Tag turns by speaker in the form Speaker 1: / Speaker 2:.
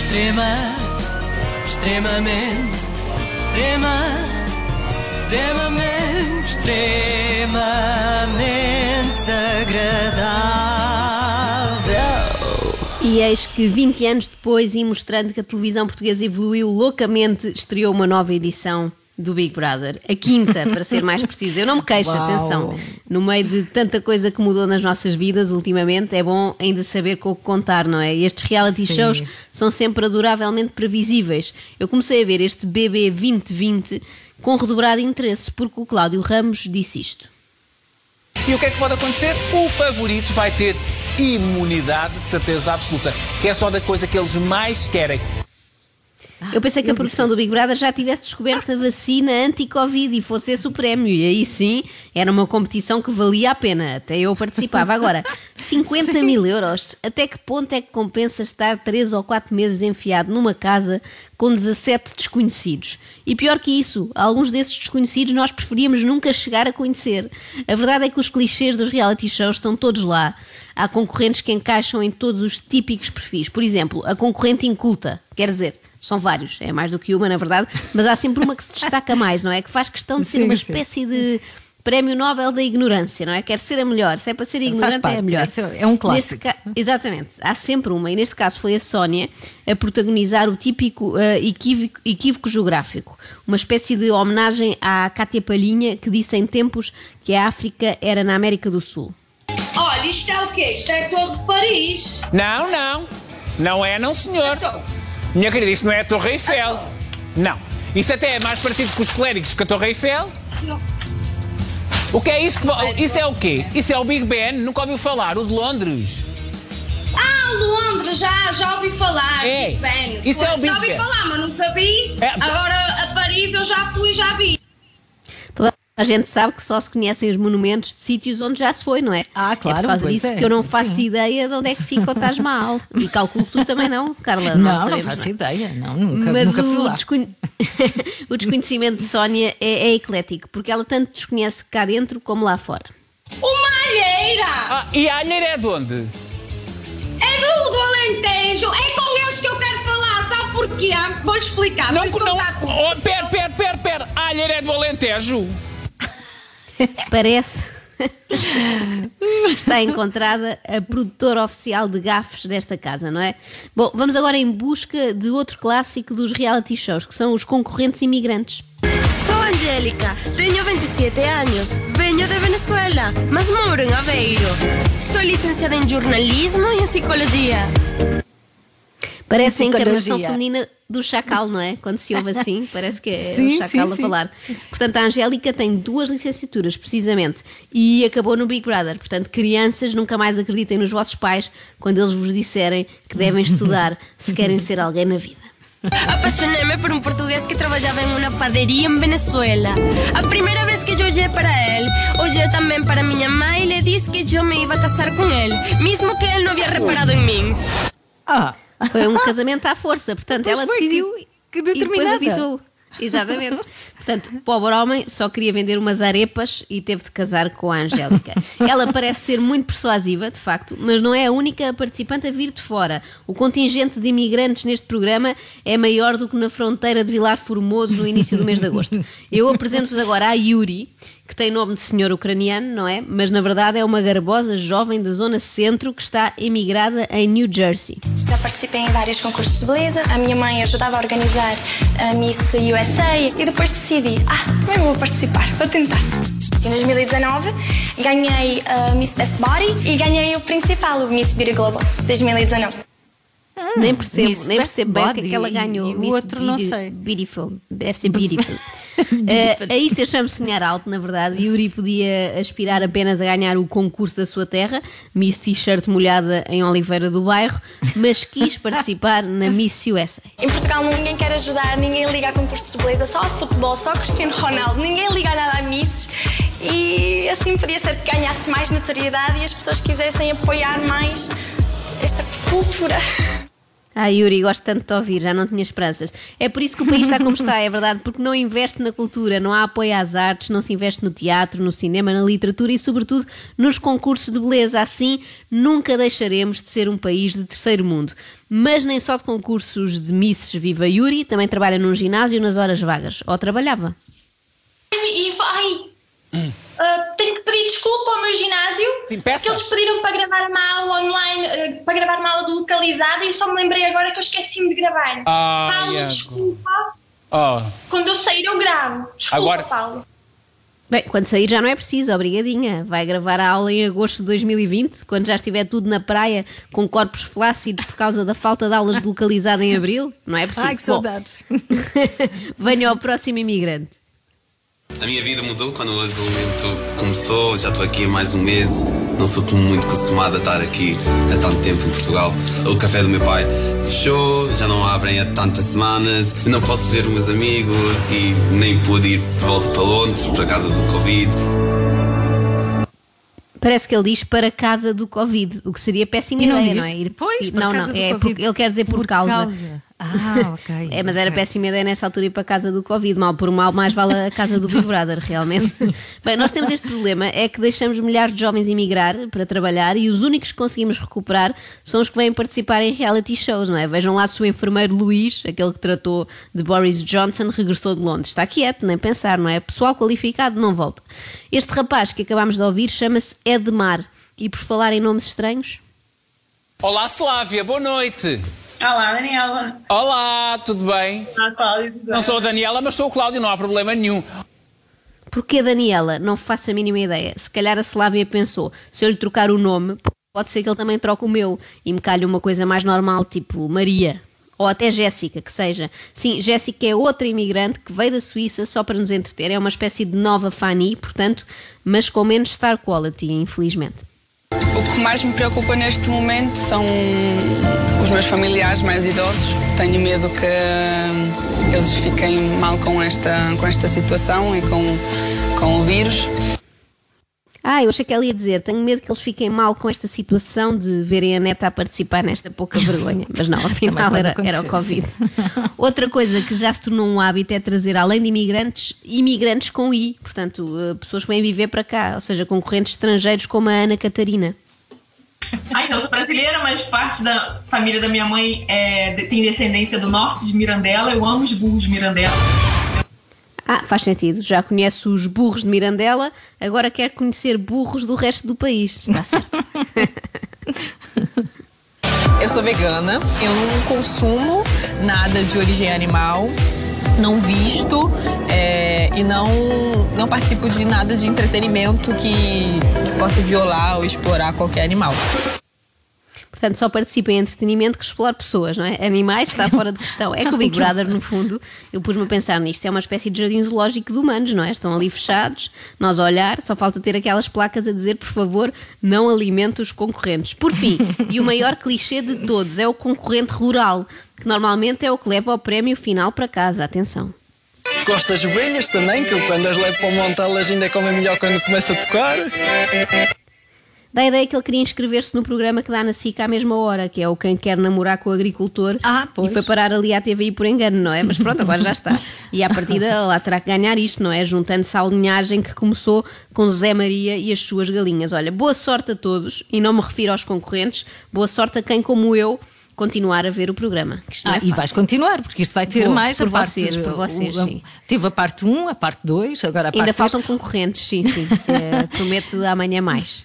Speaker 1: Extrema, extremamente, extrema, extremamente, extremamente agradável.
Speaker 2: E eis que 20 anos depois, e mostrando que a televisão portuguesa evoluiu loucamente, estreou uma nova edição do Big Brother. A quinta, para ser mais preciso. Eu não me queixo,
Speaker 3: Uau.
Speaker 2: atenção. No meio de tanta coisa que mudou nas nossas vidas ultimamente, é bom ainda saber com o que contar, não é? E estes reality
Speaker 3: Sim.
Speaker 2: shows são sempre adoravelmente previsíveis. Eu comecei a ver este BB 2020 com redobrado interesse, porque o Cláudio Ramos disse isto.
Speaker 4: E o que é que pode acontecer? O favorito vai ter imunidade de certeza absoluta, que é só da coisa que eles mais querem.
Speaker 2: Eu pensei que a
Speaker 3: ele
Speaker 2: produção do Big Brother já tivesse descoberto a vacina anti-Covid e fosse esse o prémio. E aí sim, era uma competição que valia a pena. Até eu participava. Agora, 50 mil euros. Até que ponto é que compensa estar 3 ou 4 meses enfiado numa casa com 17 desconhecidos? E pior que isso, alguns desses desconhecidos nós preferíamos nunca chegar a conhecer. A verdade é que os clichês dos reality shows estão todos lá. Há concorrentes que encaixam em todos os típicos perfis. Por exemplo, a concorrente inculta. Quer dizer, são vários, é mais do que uma, na verdade, mas há sempre uma que se destaca mais, não é? Que faz questão de ser
Speaker 3: Sim,
Speaker 2: uma
Speaker 3: sim.
Speaker 2: espécie de prémio Nobel da ignorância, não é? Quer ser a melhor. Se é para ser ignorante, é a
Speaker 3: parte,
Speaker 2: melhor.
Speaker 3: é um clássico.
Speaker 2: Neste ca- Exatamente, há sempre uma, e neste caso foi a Sónia a protagonizar o típico eh, equívoco, equívoco geográfico, uma espécie de homenagem à Cátia Palhinha, que disse em tempos que a África era na América do Sul.
Speaker 5: Olha, isto é o quê? Isto é a Torre de Paris.
Speaker 4: Não, não. Não é, não, senhor.
Speaker 5: Então,
Speaker 4: Minha querida, isso não é a Torre Eiffel. Não. Isso até é mais parecido com os clérigos que a Torre Eiffel.
Speaker 5: não.
Speaker 4: O que é isso? Que... Isso é o quê? Isso é o Big Ben? Nunca ouviu falar? O de Londres?
Speaker 5: Ah, Londres, já, já ouvi falar.
Speaker 4: É,
Speaker 5: Big Ben.
Speaker 4: isso é o Big
Speaker 5: Já ouvi
Speaker 4: Ben.
Speaker 5: falar, mas nunca vi.
Speaker 4: É,
Speaker 5: Agora a Paris eu já fui, já vi.
Speaker 2: A gente sabe que só se conhecem os monumentos de sítios onde já se foi, não é?
Speaker 3: Ah, claro,
Speaker 2: É por causa
Speaker 3: pois
Speaker 2: disso
Speaker 3: é,
Speaker 2: que eu não faço
Speaker 3: sim.
Speaker 2: ideia de onde é que fica o Taj Mahal. E calculo que tu também não, Carla.
Speaker 3: Não, não
Speaker 2: sabemos,
Speaker 3: faço
Speaker 2: é?
Speaker 3: ideia. Não, nunca,
Speaker 2: Mas
Speaker 3: nunca fui
Speaker 2: o,
Speaker 3: lá.
Speaker 2: desconhe- o desconhecimento de Sónia é, é eclético, porque ela tanto desconhece cá dentro como lá fora.
Speaker 5: Uma alheira!
Speaker 4: Ah, e a alheira é de onde?
Speaker 5: É do, do Alentejo. É com eles que eu quero falar. Sabe porquê? Vou-lhe explicar.
Speaker 4: Não,
Speaker 5: Vou-lhe
Speaker 4: não. Oh, pera, pera, pera, pera. A alheira é do Alentejo.
Speaker 2: Parece. Está encontrada a produtora oficial de gafes desta casa, não é? Bom, vamos agora em busca de outro clássico dos reality shows, que são os concorrentes imigrantes.
Speaker 6: Sou Angélica, tenho 27 anos, venho de Venezuela, mas moro em Aveiro. Sou licenciada em jornalismo e em psicologia.
Speaker 2: Parece a encarnação feminina do chacal, não é? Quando se ouve assim, parece que é
Speaker 3: Sim,
Speaker 2: o chacal
Speaker 3: sim,
Speaker 2: a
Speaker 3: sim.
Speaker 2: falar. Portanto, a Angélica tem duas licenciaturas, precisamente, e acabou no Big Brother. Portanto, crianças, nunca mais acreditem nos vossos pais quando eles vos disserem que devem estudar se querem ser alguém na vida.
Speaker 6: Apaixonei-me por um português que trabalhava em uma padaria em Venezuela. A primeira vez que eu olhei para ele, olhei também para minha mãe e lhe disse que eu me ia casar com ele, mesmo que ele não havia reparado em mim.
Speaker 3: Ah,
Speaker 2: Foi um casamento à força, portanto,
Speaker 3: Pois
Speaker 2: ela decidiu
Speaker 3: que- que
Speaker 2: e depois avisou. Exatamente. Portanto, o pobre homem só queria vender umas arepas e teve de casar com a Angélica. Ela parece ser muito persuasiva, de facto, mas não é a única participante a vir de fora. O contingente de imigrantes neste programa é maior do que na fronteira de Vilar Formoso no início do mês de agosto. Eu apresento-vos agora a Yuri, que tem nome de senhor ucraniano, não é? Mas na verdade é uma garbosa jovem da zona centro que está emigrada em New Jersey.
Speaker 7: Já participei em vários concursos de beleza. A minha mãe ajudava a organizar a Miss USA e depois decidi, ah, também vou participar, vou tentar. Em 2019 ganhei a Miss Best Body e ganhei o principal, o Miss Beauty Global 2019.
Speaker 2: Nem percebo,
Speaker 3: Miss
Speaker 2: nem percebo bem o que é que ela ganhou.
Speaker 3: e o
Speaker 2: Miss
Speaker 3: outro não sei.
Speaker 2: Beautiful. Deve ser beautiful. Eh, a isto eu chamo sonhar alto, na verdade. Yuri podia aspirar apenas a ganhar o concurso da sua terra, Miss T-shirt molhada em Oliveira do Bairro, mas quis participar na Miss USA.
Speaker 7: Em Portugal ninguém quer ajudar, ninguém liga a concursos de beleza, só a futebol, só Cristiano Ronaldo, ninguém liga nada a Misses. E assim podia ser que ganhasse mais notoriedade e as pessoas quisessem apoiar mais esta cultura.
Speaker 2: Ah, Yuri, gosto tanto de te ouvir, já não tinha esperanças. É por isso que o país está como está, é verdade, porque não investe na cultura, não há apoio às artes, não se investe no teatro, no cinema, na literatura e, sobretudo, nos concursos de beleza. Assim, nunca deixaremos de ser um país de terceiro mundo. Mas nem só de concursos de Misses viva Yuri, também trabalha num ginásio nas horas vagas. Ou trabalhava.
Speaker 5: E ai, ah, tenho que pedir desculpa ao meu ginásio.
Speaker 4: Sim, peça.
Speaker 5: Que eles pediram para gravar uma aula online, ah, para gravar uma aula do localizada e só me lembrei agora que eu esqueci-me de gravar.
Speaker 4: Ai,
Speaker 5: Paulo,
Speaker 4: Iago.
Speaker 5: desculpa.
Speaker 4: Oh,
Speaker 5: Quando eu sair, eu gravo. Desculpa,
Speaker 4: Agora-
Speaker 5: Paulo.
Speaker 2: Bem, quando sair já não é preciso, obrigadinha. Vai gravar a aula em agosto de 2020, quando já estiver tudo na praia com corpos flácidos por causa da falta de aulas de localizada em abril. Não é preciso.
Speaker 3: Ai, que saudades.
Speaker 2: Venha ao próximo imigrante.
Speaker 8: A minha vida mudou quando o isolamento começou. Já estou aqui há mais um mês. Não sou muito acostumado a estar aqui há tanto tempo em Portugal. O café do meu pai fechou, já não abrem há tantas semanas. Eu não posso ver os meus amigos e nem pude ir de volta para Londres por causa do Covid.
Speaker 2: Parece que ele diz para casa do Covid, o que seria péssima
Speaker 3: E não
Speaker 2: ideia,
Speaker 3: diz?
Speaker 2: não é? Ir-
Speaker 3: Pois,
Speaker 2: ir-
Speaker 3: para
Speaker 2: não,
Speaker 3: casa
Speaker 2: não,
Speaker 3: do
Speaker 2: é
Speaker 3: Covid.
Speaker 2: porque ele quer dizer por,
Speaker 3: Por
Speaker 2: causa.
Speaker 3: causa. Ah, ok,
Speaker 2: É, mas era
Speaker 3: ok.
Speaker 2: péssima ideia nesta altura ir para a casa do Covid. Mal por mal, mais vale a casa do Big Brother, realmente. Bem, nós temos este problema: é que deixamos milhares de jovens emigrar para trabalhar e os únicos que conseguimos recuperar são os que vêm participar em reality shows, não é? Vejam lá se o enfermeiro Luís, aquele que tratou de Boris Johnson, regressou de Londres. Está quieto, nem pensar, não é? Pessoal qualificado não volta. Este rapaz que acabámos de ouvir chama-se Edmar. E por falar em nomes estranhos,
Speaker 4: Olá, Slávia, boa noite.
Speaker 9: Olá, Daniela.
Speaker 4: Olá, tudo bem?
Speaker 9: Olá, Cláudio. tudo
Speaker 4: Não
Speaker 9: bem?
Speaker 4: sou a Daniela, mas sou o Cláudio, não há problema nenhum.
Speaker 2: Porquê Daniela? Não faço a mínima ideia. Se calhar a Slávia pensou, se eu lhe trocar o nome, pode ser que ele também troque o meu e me calhe uma coisa mais normal, tipo Maria. Ou até Jéssica, que seja. Sim, Jéssica é outra imigrante que veio da Suíça só para nos entreter. É uma espécie de nova Fanny, portanto, mas com menos star quality, infelizmente.
Speaker 10: O que mais me preocupa neste momento são os meus familiares mais idosos. Tenho medo que eles fiquem mal com esta, com esta situação e com, com o vírus.
Speaker 2: Ah, eu achei que ela ia dizer, tenho medo que eles fiquem mal com esta situação de verem a neta a participar nesta pouca vergonha. Mas não, afinal era, era o Covid. Outra coisa que já se tornou um hábito é trazer, além de imigrantes, imigrantes com I, portanto, eh, pessoas que vêm viver para cá, ou seja, concorrentes estrangeiros como a Ana Catarina.
Speaker 9: Ah, então, eu sou brasileira, mas parte da família da minha mãe é, tem descendência do norte de Mirandela. Eu amo os burros de Mirandela.
Speaker 2: Ah, faz sentido, já conhece os burros de Mirandela, agora quer conhecer burros do resto do país. Está certo.
Speaker 11: Eu sou vegana, eu não consumo nada de origem animal, não visto é, e não, não participo de nada de entretenimento que, que possa violar ou explorar qualquer animal.
Speaker 2: Portanto, só participa em entretenimento que explora pessoas, não é? Animais está fora de questão. É que o Big Brother, no fundo, eu pus-me a pensar nisto, é uma espécie de jardim zoológico de humanos, não é? Estão ali fechados, nós a olhar, só falta ter aquelas placas a dizer, por favor, não alimente os concorrentes. Por fim, e o maior clichê de todos é o concorrente rural, que normalmente é o que leva o prémio final para casa. Atenção.
Speaker 12: Gosto das ovelhas também, que eu quando as levo para o monte elas ainda comem melhor quando começa a tocar.
Speaker 2: Dá a ideia que ele queria inscrever-se no programa que dá na SIC à mesma hora, que é o Quem Quer Namorar com o Agricultor.
Speaker 3: Ah, pois.
Speaker 2: E foi parar ali à TVI por engano, não é? Mas pronto, agora já está. E à partida lá terá que ganhar isto, não é? Juntando-se à linhagem que começou com Zé Maria e as suas galinhas. Olha, boa sorte a todos, e não me refiro aos concorrentes, boa sorte a quem, como eu, continuar a ver o programa.
Speaker 3: Ah,
Speaker 2: é
Speaker 3: e vais continuar, porque isto vai ter
Speaker 2: Vou,
Speaker 3: mais
Speaker 2: por
Speaker 3: a parte,
Speaker 2: vocês, por vocês,
Speaker 3: o- a-
Speaker 2: sim.
Speaker 3: Teve a parte 1, a parte 2, agora a parte
Speaker 2: Ainda faltam concorrentes, sim, sim. Eh, prometo amanhã mais.